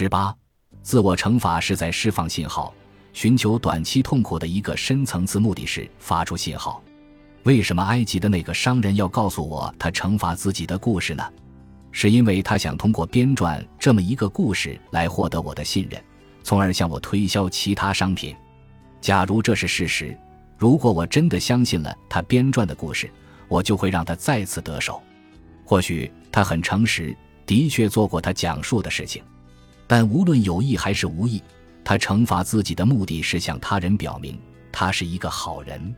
十八，自我惩罚是在释放信号，寻求短期痛苦的一个深层次目的是发出信号。为什么埃及的那个商人要告诉我他惩罚自己的故事呢？是因为他想通过编撰这么一个故事来获得我的信任，从而向我推销其他商品。假如这是事实，如果我真的相信了他编撰的故事，我就会让他再次得手。或许他很诚实，的确做过他讲述的事情，但无论有意还是无意，他惩罚自己的目的是向他人表明他是一个好人。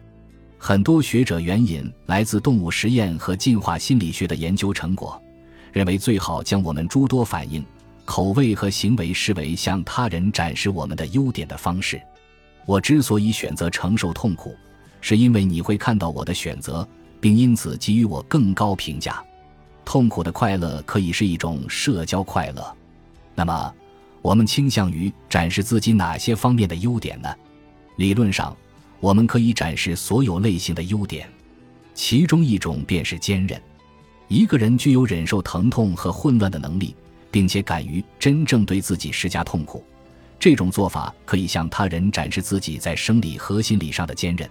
很多学者援引来自动物实验和进化心理学的研究成果，认为最好将我们诸多反应、口味和行为视为向他人展示我们的优点的方式。我之所以选择承受痛苦，是因为你会看到我的选择，并因此给予我更高评价。痛苦的快乐可以是一种社交快乐。那么，我们倾向于展示自己哪些方面的优点呢？理论上，我们可以展示所有类型的优点，其中一种便是坚韧。一个人具有忍受疼痛和混乱的能力，并且敢于真正对自己施加痛苦。这种做法可以向他人展示自己在生理和心理上的坚韧。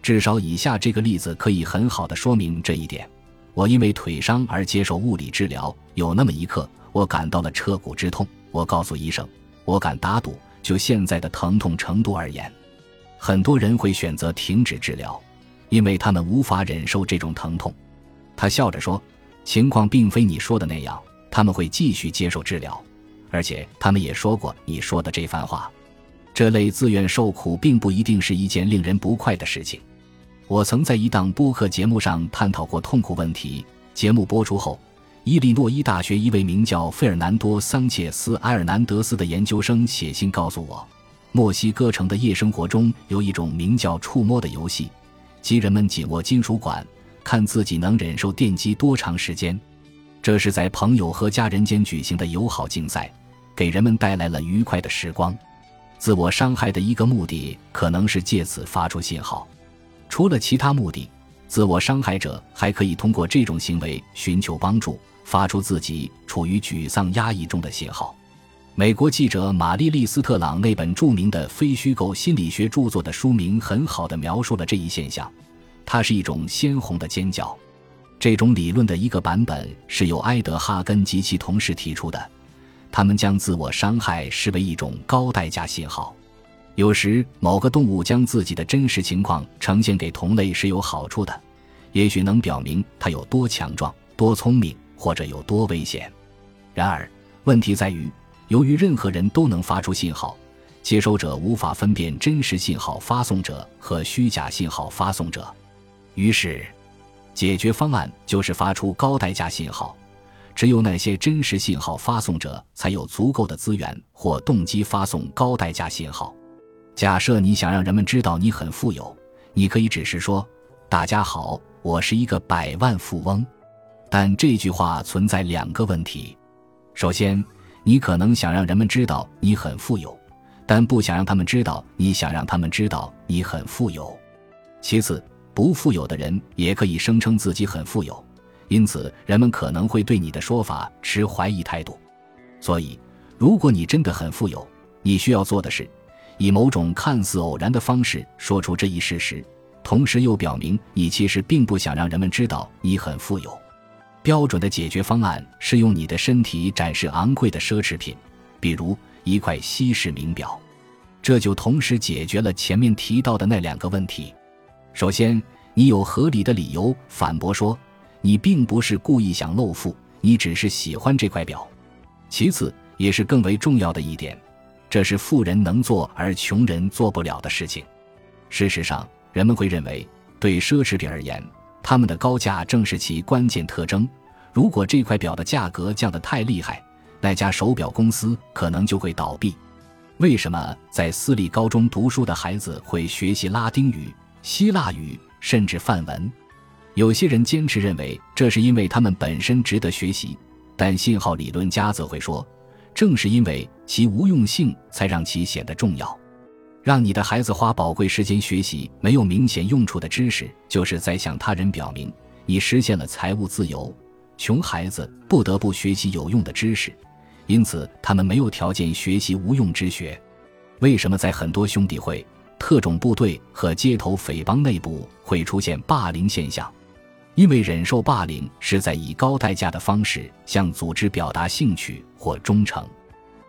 至少，以下这个例子可以很好的说明这一点。我因为腿伤而接受物理治疗，有那么一刻，我感到了彻骨之痛。我告诉医生，我敢打赌，就现在的疼痛程度而言，很多人会选择停止治疗，因为他们无法忍受这种疼痛。他笑着说：“情况并非你说的那样，他们会继续接受治疗，而且他们也说过你说的这番话。这类自愿受苦并不一定是一件令人不快的事情。”我曾在一档播客节目上探讨过痛苦问题。节目播出后，伊利诺伊大学一位名叫费尔南多·桑切斯·埃尔南德斯的研究生写信告诉我，墨西哥城的夜生活中有一种名叫“触摸”的游戏，即人们紧握金属管，看自己能忍受电击多长时间。这是在朋友和家人间举行的友好竞赛，给人们带来了愉快的时光。自我伤害的一个目的可能是借此发出信号。除了其他目的，自我伤害者还可以通过这种行为寻求帮助，发出自己处于沮丧、压抑中的信号。美国记者玛丽丽斯特朗那本著名的非虚构心理学著作的书名很好的描述了这一现象，它是一种鲜红的尖叫。这种理论的一个版本是由埃德哈根及其同事提出的，他们将自我伤害视为一种高代价信号。有时，某个动物将自己的真实情况呈现给同类是有好处的，也许能表明它有多强壮、多聪明，或者有多危险。然而，问题在于，由于任何人都能发出信号，接收者无法分辨真实信号发送者和虚假信号发送者。于是，解决方案就是发出高代价信号。只有那些真实信号发送者才有足够的资源或动机发送高代价信号。假设你想让人们知道你很富有，你可以只是说：“大家好，我是一个百万富翁。”但这句话存在两个问题：首先，你可能想让人们知道你很富有，但不想让他们知道你想让他们知道你很富有；其次，不富有的人也可以声称自己很富有，因此人们可能会对你的说法持怀疑态度。所以，如果你真的很富有，你需要做的是。以某种看似偶然的方式说出这一事实，同时又表明你其实并不想让人们知道你很富有。标准的解决方案是用你的身体展示昂贵的奢侈品，比如一块西式名表。这就同时解决了前面提到的那两个问题。首先，你有合理的理由反驳说你并不是故意想露富，你只是喜欢这块表。其次，也是更为重要的一点。这是富人能做而穷人做不了的事情。事实上，人们会认为，对奢侈品而言，它们的高价正是其关键特征。如果这块表的价格降得太厉害，那家手表公司可能就会倒闭。为什么在私立高中读书的孩子会学习拉丁语、希腊语，甚至梵文？有些人坚持认为这是因为他们本身值得学习，但信号理论家则会说。正是因为其无用性，才让其显得重要。让你的孩子花宝贵时间学习没有明显用处的知识，就是在向他人表明你实现了财务自由。穷孩子不得不学习有用的知识，因此他们没有条件学习无用之学。为什么在很多兄弟会、特种部队和街头匪帮内部会出现霸凌现象？因为忍受霸凌是在以高代价的方式向组织表达兴趣或忠诚。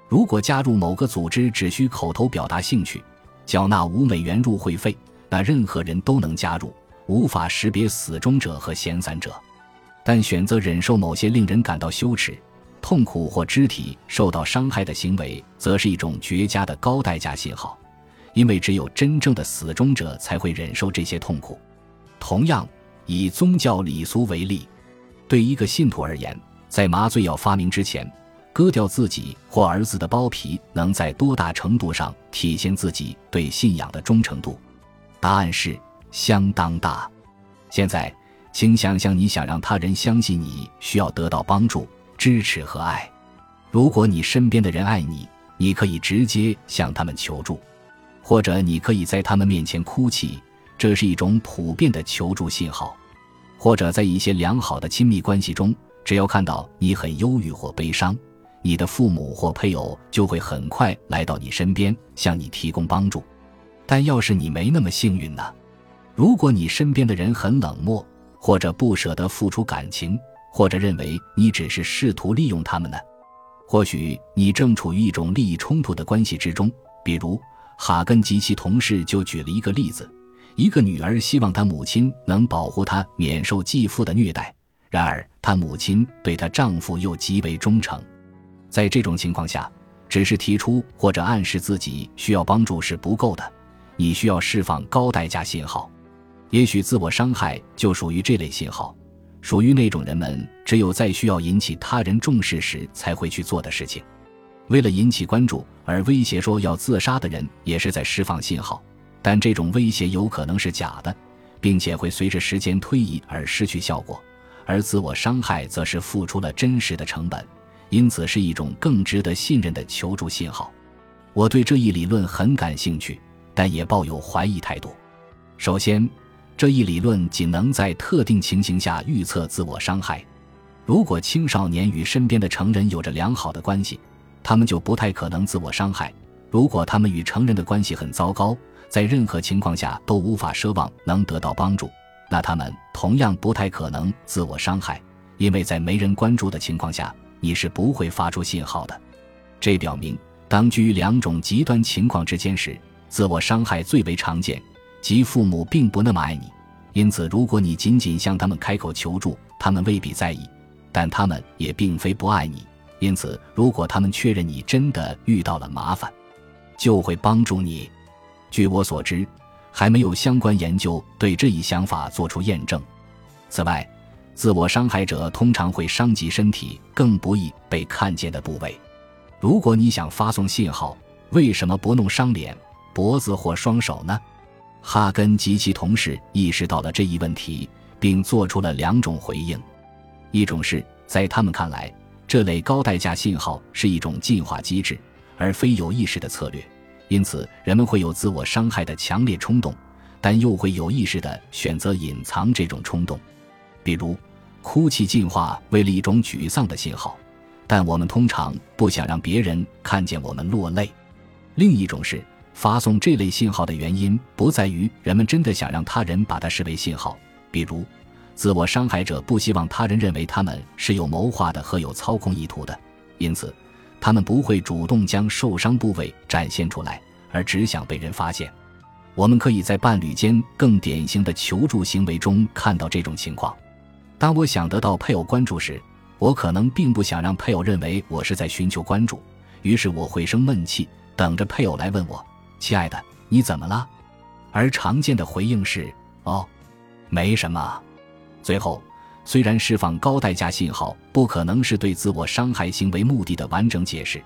如果加入某个组织只需口头表达兴趣，缴纳五美元入会费，那任何人都能加入，无法识别死忠者和闲散者。但选择忍受某些令人感到羞耻、痛苦或肢体受到伤害的行为，则是一种绝佳的高代价信号，因为只有真正的死忠者才会忍受这些痛苦。同样。以宗教礼俗为例，对一个信徒而言，在麻醉药发明之前，割掉自己或儿子的包皮，能在多大程度上体现自己对信仰的忠诚度？答案是相当大。现在，请想象你想让他人相信你需要得到帮助、支持和爱。如果你身边的人爱你，你可以直接向他们求助，或者你可以在他们面前哭泣。这是一种普遍的求助信号，或者在一些良好的亲密关系中，只要看到你很忧郁或悲伤，你的父母或配偶就会很快来到你身边，向你提供帮助。但要是你没那么幸运呢？如果你身边的人很冷漠，或者不舍得付出感情，或者认为你只是试图利用他们呢？或许你正处于一种利益冲突的关系之中。比如，哈根及其同事就举了一个例子。一个女儿希望她母亲能保护她免受继父的虐待，然而她母亲对她丈夫又极为忠诚。在这种情况下，只是提出或者暗示自己需要帮助是不够的，你需要释放高代价信号。也许自我伤害就属于这类信号，属于那种人们只有在需要引起他人重视时才会去做的事情。为了引起关注而威胁说要自杀的人，也是在释放信号。但这种威胁有可能是假的，并且会随着时间推移而失去效果，而自我伤害则是付出了真实的成本，因此是一种更值得信任的求助信号。我对这一理论很感兴趣，但也抱有怀疑态度。首先，这一理论仅能在特定情形下预测自我伤害。如果青少年与身边的成人有着良好的关系，他们就不太可能自我伤害；如果他们与成人的关系很糟糕，在任何情况下都无法奢望能得到帮助，那他们同样不太可能自我伤害，因为在没人关注的情况下，你是不会发出信号的。这表明，当居于两种极端情况之间时，自我伤害最为常见，即父母并不那么爱你。因此，如果你仅仅向他们开口求助，他们未必在意；但他们也并非不爱你。因此，如果他们确认你真的遇到了麻烦，就会帮助你。据我所知，还没有相关研究对这一想法做出验证。此外，自我伤害者通常会伤及身体更不易被看见的部位。如果你想发送信号，为什么不弄伤脸、脖子或双手呢？哈根及其同事意识到了这一问题，并做出了两种回应：一种是在他们看来，这类高代价信号是一种进化机制，而非有意识的策略。因此，人们会有自我伤害的强烈冲动，但又会有意识地选择隐藏这种冲动。比如，哭泣进化为了一种沮丧的信号，但我们通常不想让别人看见我们落泪。另一种是，发送这类信号的原因不在于人们真的想让他人把它视为信号。比如，自我伤害者不希望他人认为他们是有谋划的和有操控意图的，因此。他们不会主动将受伤部位展现出来，而只想被人发现。我们可以在伴侣间更典型的求助行为中看到这种情况。当我想得到配偶关注时，我可能并不想让配偶认为我是在寻求关注，于是我会生闷气，等着配偶来问我：“亲爱的，你怎么了？”而常见的回应是：“哦，没什么。”最后。虽然释放高代价信号不可能是对自我伤害行为目的的完整解释，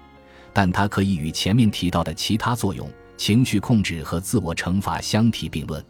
但它可以与前面提到的其他作用——情绪控制和自我惩罚相提并论。